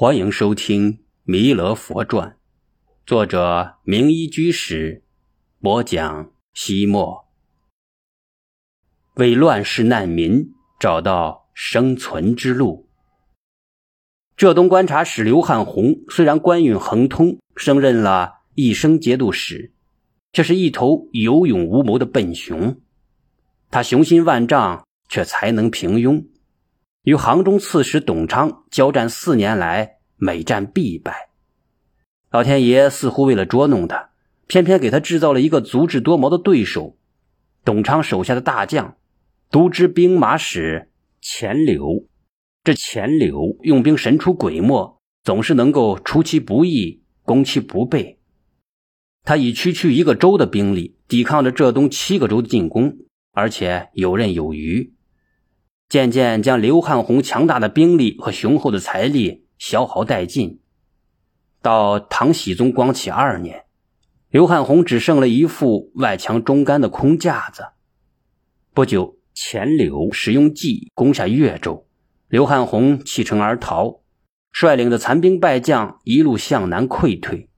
欢迎收听《弥勒佛传》，作者明一居士播讲。西莫为乱世难民找到生存之路。浙东观察使刘汉宏虽然官运亨通，升任了一生节度使，却是一头有勇无谋的笨熊。他雄心万丈，却才能平庸。与杭中刺史董昌交战四年来，每战必败。老天爷似乎为了捉弄他，偏偏给他制造了一个足智多谋的对手——董昌手下的大将、都知兵马使钱柳。这钱柳用兵神出鬼没，总是能够出其不意，攻其不备。他以区区一个州的兵力，抵抗着浙东七个州的进攻，而且游刃有余。渐渐将刘汉宏强大的兵力和雄厚的财力消耗殆尽。到唐僖宗光启二年，刘汉宏只剩了一副外强中干的空架子。不久，钱柳使用计攻下越州，刘汉宏弃城而逃，率领的残兵败将一路向南溃退。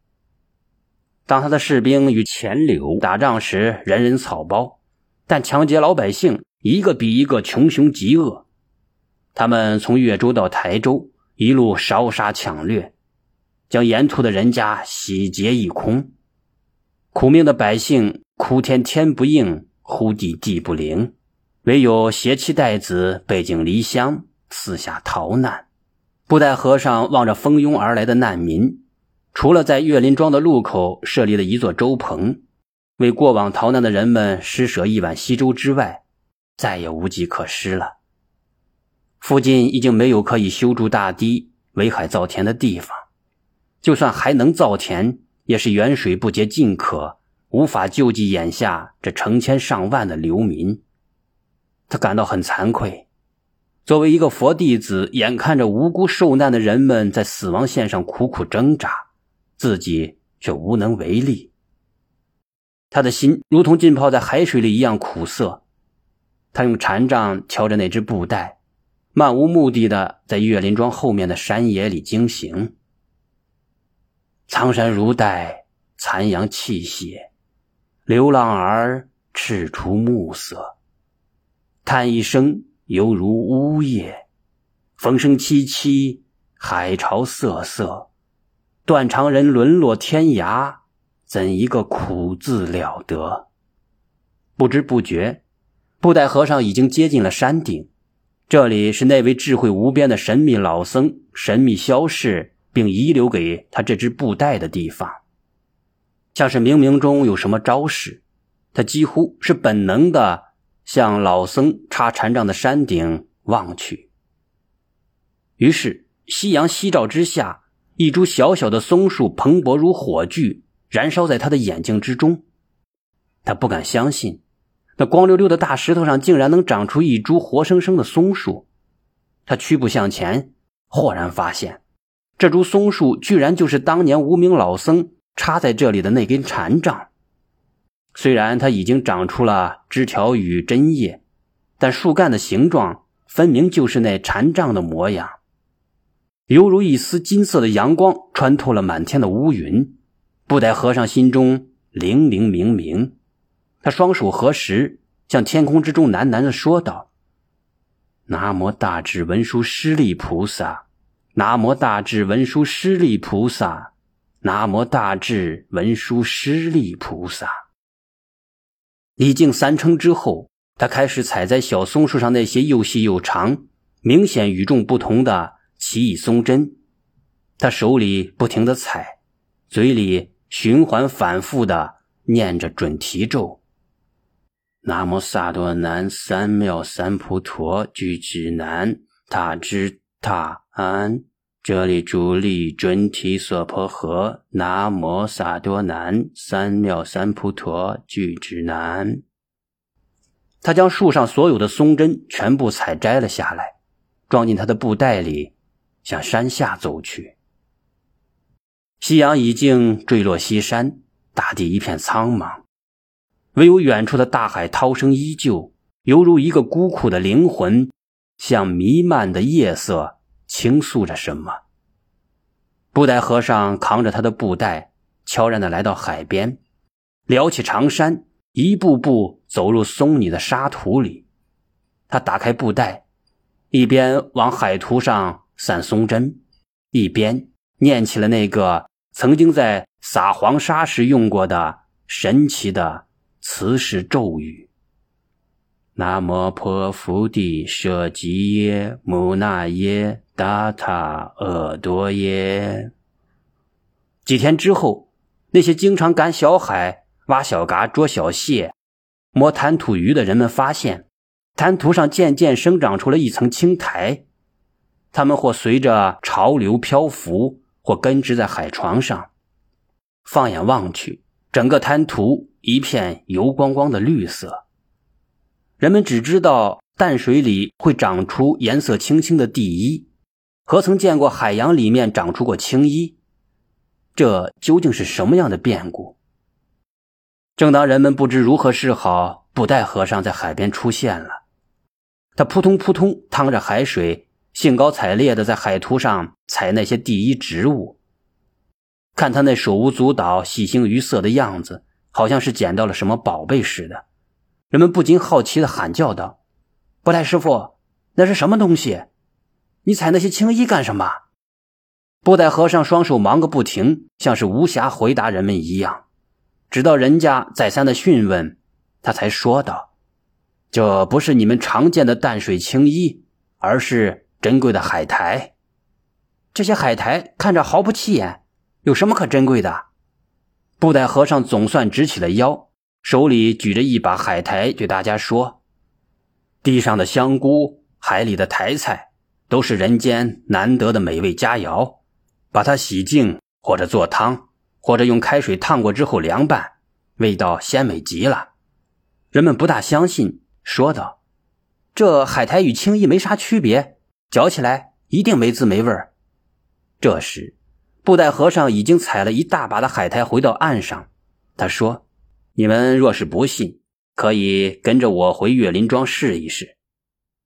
当他的士兵与钱柳打仗时，人人草包，但抢劫老百姓。一个比一个穷凶极恶，他们从越州到台州，一路烧杀抢掠，将沿途的人家洗劫一空。苦命的百姓哭天天不应，呼地地不灵，唯有携妻带子背井离乡，四下逃难。布袋和尚望着蜂拥而来的难民，除了在岳林庄的路口设立了一座粥棚，为过往逃难的人们施舍一碗稀粥之外，再也无计可施了。附近已经没有可以修筑大堤、围海造田的地方，就算还能造田，也是远水不解近渴，无法救济眼下这成千上万的流民。他感到很惭愧，作为一个佛弟子，眼看着无辜受难的人们在死亡线上苦苦挣扎，自己却无能为力。他的心如同浸泡在海水里一样苦涩。他用禅杖敲着那只布袋，漫无目的的在岳林庄后面的山野里经行。苍山如黛，残阳泣血，流浪儿赤出暮色，叹一声犹如呜咽。风声凄凄，海潮瑟瑟，断肠人沦落天涯，怎一个苦字了得？不知不觉。布袋和尚已经接近了山顶，这里是那位智慧无边的神秘老僧神秘消逝，并遗留给他这只布袋的地方，像是冥冥中有什么招式，他几乎是本能的向老僧插禅杖的山顶望去。于是，夕阳夕照之下，一株小小的松树蓬勃如火炬，燃烧在他的眼睛之中，他不敢相信。那光溜溜的大石头上竟然能长出一株活生生的松树，他屈步向前，豁然发现，这株松树居然就是当年无名老僧插在这里的那根禅杖。虽然它已经长出了枝条与针叶，但树干的形状分明就是那禅杖的模样，犹如一丝金色的阳光穿透了满天的乌云。布袋和尚心中灵灵明明。他双手合十，向天空之中喃喃的说道：“南无大智文殊师利菩萨，南无大智文殊师利菩萨，南无大智文殊师利菩萨。”礼敬三称之后，他开始采摘小松树上那些又细又长、明显与众不同的奇异松针。他手里不停的采，嘴里循环反复的念着准提咒。南无萨多南三藐三菩陀，俱胝南他支他安，这里主力准提娑婆诃。南无萨多南三藐三菩陀，俱胝南。他将树上所有的松针全部采摘了下来，装进他的布袋里，向山下走去。夕阳已经坠落西山，大地一片苍茫。唯有远处的大海涛声依旧，犹如一个孤苦的灵魂，向弥漫的夜色倾诉着什么。布袋和尚扛着他的布袋，悄然的来到海边，撩起长衫，一步步走入松泥的沙土里。他打开布袋，一边往海图上散松针，一边念起了那个曾经在撒黄沙时用过的神奇的磁石咒语：“南无婆伏地舍吉耶摩那耶。”达塔尔多耶。几天之后，那些经常赶小海、挖小嘎、捉小蟹、摸滩涂鱼的人们发现，滩涂上渐渐生长出了一层青苔。它们或随着潮流漂浮，或根植在海床上。放眼望去，整个滩涂一片油光光的绿色。人们只知道淡水里会长出颜色青青的地衣。何曾见过海洋里面长出过青衣？这究竟是什么样的变故？正当人们不知如何是好，布袋和尚在海边出现了。他扑通扑通趟着海水，兴高采烈地在海图上采那些第一植物。看他那手舞足蹈、喜形于色的样子，好像是捡到了什么宝贝似的。人们不禁好奇地喊叫道：“布袋师傅，那是什么东西？”你采那些青衣干什么？布袋和尚双手忙个不停，像是无暇回答人们一样。直到人家再三的询问，他才说道：“这不是你们常见的淡水青衣，而是珍贵的海苔。这些海苔看着毫不起眼，有什么可珍贵的？”布袋和尚总算直起了腰，手里举着一把海苔，对大家说：“地上的香菇，海里的苔菜。”都是人间难得的美味佳肴，把它洗净，或者做汤，或者用开水烫过之后凉拌，味道鲜美极了。人们不大相信，说道：“这海苔与青衣没啥区别，嚼起来一定没滋没味儿。”这时，布袋和尚已经采了一大把的海苔回到岸上。他说：“你们若是不信，可以跟着我回岳林庄试一试，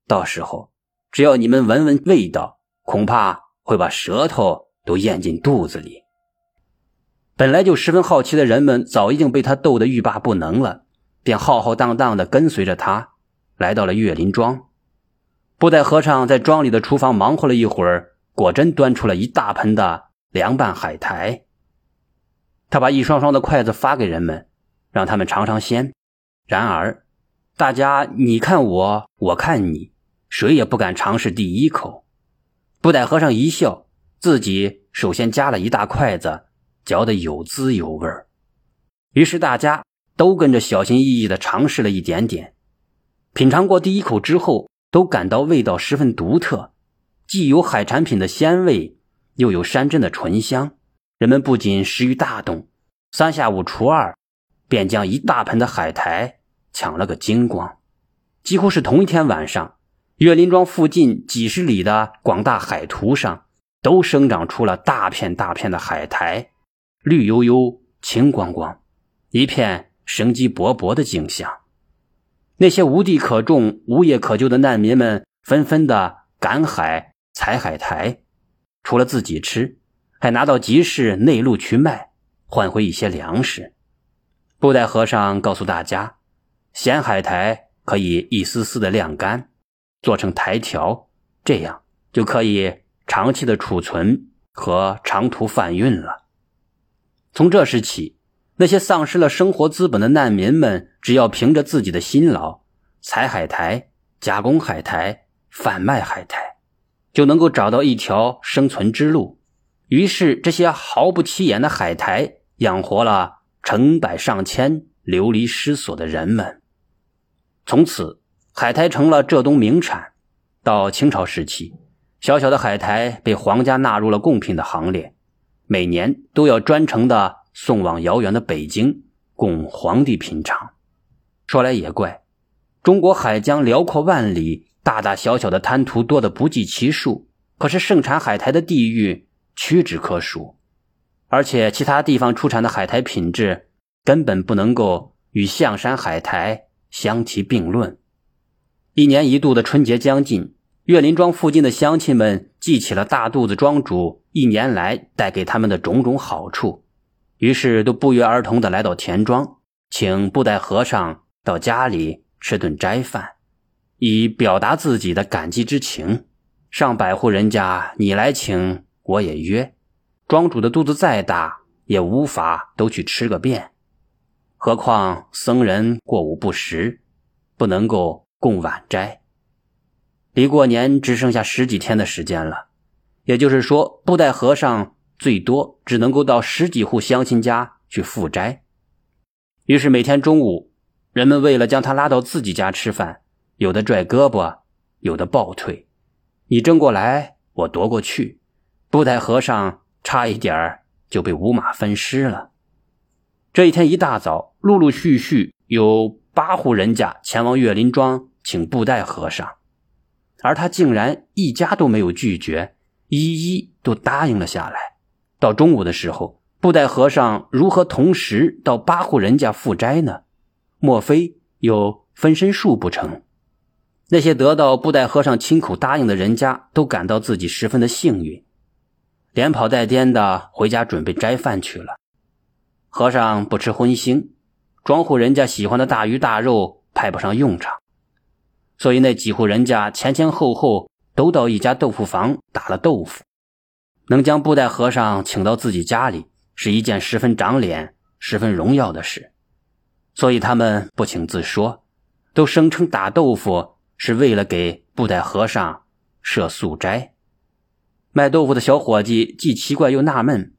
到时候。”只要你们闻闻味道，恐怕会把舌头都咽进肚子里。本来就十分好奇的人们，早已经被他逗得欲罢不能了，便浩浩荡荡地跟随着他来到了岳林庄。布袋和尚在庄里的厨房忙活了一会儿，果真端出了一大盆的凉拌海苔。他把一双双的筷子发给人们，让他们尝尝鲜。然而，大家你看我，我看你。谁也不敢尝试第一口。布袋和尚一笑，自己首先夹了一大筷子，嚼得有滋有味儿。于是大家都跟着小心翼翼地尝试了一点点。品尝过第一口之后，都感到味道十分独特，既有海产品的鲜味，又有山珍的醇香。人们不仅食欲大动，三下五除二，便将一大盆的海苔抢了个精光。几乎是同一天晚上。岳林庄附近几十里的广大海图上，都生长出了大片大片的海苔，绿油油、青光光，一片生机勃勃的景象。那些无地可种、无业可就的难民们，纷纷的赶海采海苔，除了自己吃，还拿到集市内陆去卖，换回一些粮食。布袋和尚告诉大家，咸海苔可以一丝丝的晾干。做成苔条，这样就可以长期的储存和长途贩运了。从这时起，那些丧失了生活资本的难民们，只要凭着自己的辛劳，采海苔、加工海苔、贩卖海苔，就能够找到一条生存之路。于是，这些毫不起眼的海苔养活了成百上千流离失所的人们。从此。海苔成了浙东名产。到清朝时期，小小的海苔被皇家纳入了贡品的行列，每年都要专程的送往遥远的北京，供皇帝品尝。说来也怪，中国海疆辽阔万里，大大小小的滩涂多得不计其数，可是盛产海苔的地域屈指可数，而且其他地方出产的海苔品质根本不能够与象山海苔相提并论。一年一度的春节将近，岳林庄附近的乡亲们记起了大肚子庄主一年来带给他们的种种好处，于是都不约而同地来到田庄，请布袋和尚到家里吃顿斋饭，以表达自己的感激之情。上百户人家，你来请，我也约。庄主的肚子再大，也无法都去吃个遍，何况僧人过午不食，不能够供晚斋。离过年只剩下十几天的时间了，也就是说，布袋和尚最多只能够到十几户乡亲家去赴斋。于是每天中午，人们为了将他拉到自己家吃饭，有的拽胳膊，有的抱腿，你争过来，我夺过去，布袋和尚差一点就被五马分尸了。这一天一大早，陆陆续续有八户人家前往岳林庄请布袋和尚。而他竟然一家都没有拒绝，一一都答应了下来。到中午的时候，布袋和尚如何同时到八户人家赴斋呢？莫非有分身术不成？那些得到布袋和尚亲口答应的人家，都感到自己十分的幸运，连跑带颠的回家准备斋饭去了。和尚不吃荤腥，庄户人家喜欢的大鱼大肉派不上用场。所以那几户人家前前后后都到一家豆腐房打了豆腐，能将布袋和尚请到自己家里是一件十分长脸、十分荣耀的事，所以他们不请自说，都声称打豆腐是为了给布袋和尚设素斋。卖豆腐的小伙计既奇怪又纳闷：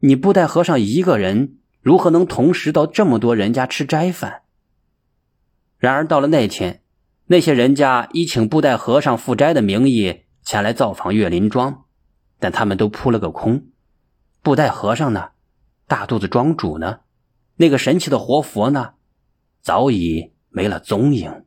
你布袋和尚一个人如何能同时到这么多人家吃斋饭？然而到了那天。那些人家以请布袋和尚赴斋的名义前来造访岳林庄，但他们都扑了个空。布袋和尚呢？大肚子庄主呢？那个神奇的活佛呢？早已没了踪影。